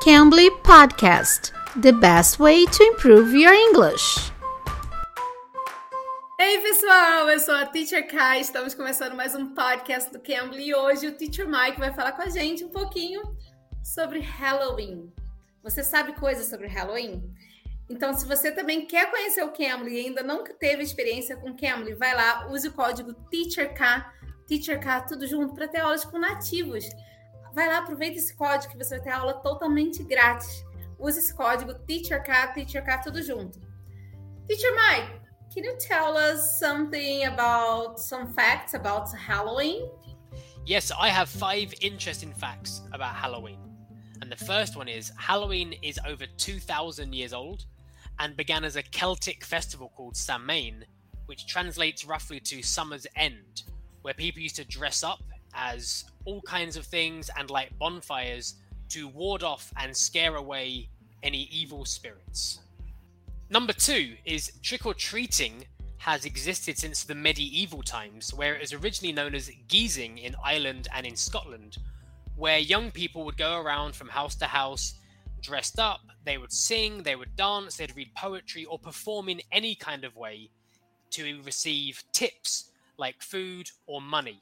Cambly Podcast The best way to improve your English. Ei, pessoal, eu sou a Teacher Kai. Estamos começando mais um podcast do Cambly e hoje o Teacher Mike vai falar com a gente um pouquinho sobre Halloween. Você sabe coisas sobre Halloween? Então, se você também quer conhecer o Cambly e ainda não teve experiência com Cambly, vai lá, use o código TEACHERK, TEACHERK, tudo junto, para ter aulas com nativos. Vai lá, aproveita esse código que você vai ter aula totalmente grátis. Use esse código TEACHERK, TEACHERK, tudo junto. Teacher Mike, can you tell us something about some facts about Halloween? Yes, I have five interesting facts about Halloween. And the first one is Halloween is over 2,000 years old and began as a Celtic festival called Samhain, which translates roughly to summer's end, where people used to dress up as all kinds of things and light bonfires to ward off and scare away any evil spirits. Number two is trick or treating has existed since the medieval times, where it was originally known as geezing in Ireland and in Scotland, where young people would go around from house to house dressed up, they would sing, they would dance, they'd read poetry, or perform in any kind of way to receive tips like food or money.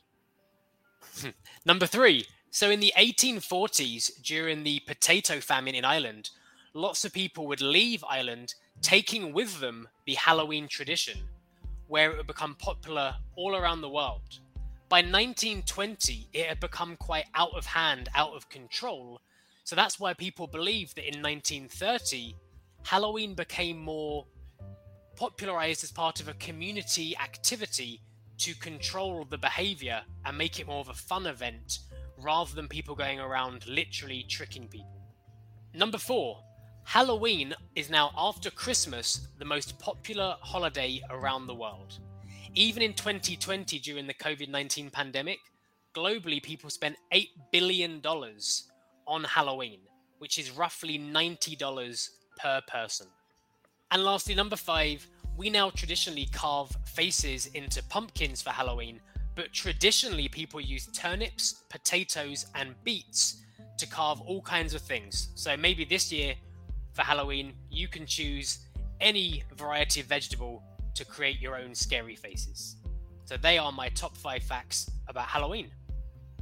Number three. So, in the 1840s, during the potato famine in Ireland, lots of people would leave Ireland taking with them the Halloween tradition, where it would become popular all around the world. By 1920, it had become quite out of hand, out of control. So that's why people believe that in 1930, Halloween became more popularized as part of a community activity to control the behavior and make it more of a fun event rather than people going around literally tricking people. Number four, Halloween is now after Christmas the most popular holiday around the world. Even in 2020, during the COVID 19 pandemic, globally people spent $8 billion on Halloween, which is roughly $90 per person. And lastly, number five, we now traditionally carve faces into pumpkins for Halloween, but traditionally people use turnips, potatoes, and beets to carve all kinds of things. So maybe this year for Halloween, you can choose any variety of vegetable to create your own scary faces. So they are my top five facts about Halloween.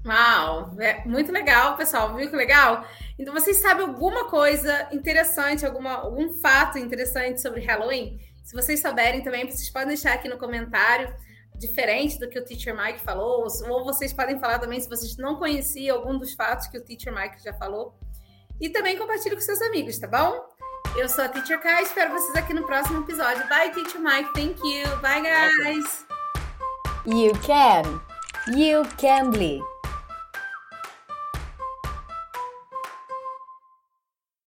Uau, muito legal, pessoal. Viu que legal? Então, vocês sabem alguma coisa interessante, alguma, algum fato interessante sobre Halloween? Se vocês souberem também, vocês podem deixar aqui no comentário, diferente do que o Teacher Mike falou, ou vocês podem falar também se vocês não conheciam algum dos fatos que o Teacher Mike já falou. E também compartilhe com seus amigos, tá bom? Eu sou a Teacher Kai, espero vocês aqui no próximo episódio. Bye, Teacher Mike. Thank you. Bye, guys. You can. You can be.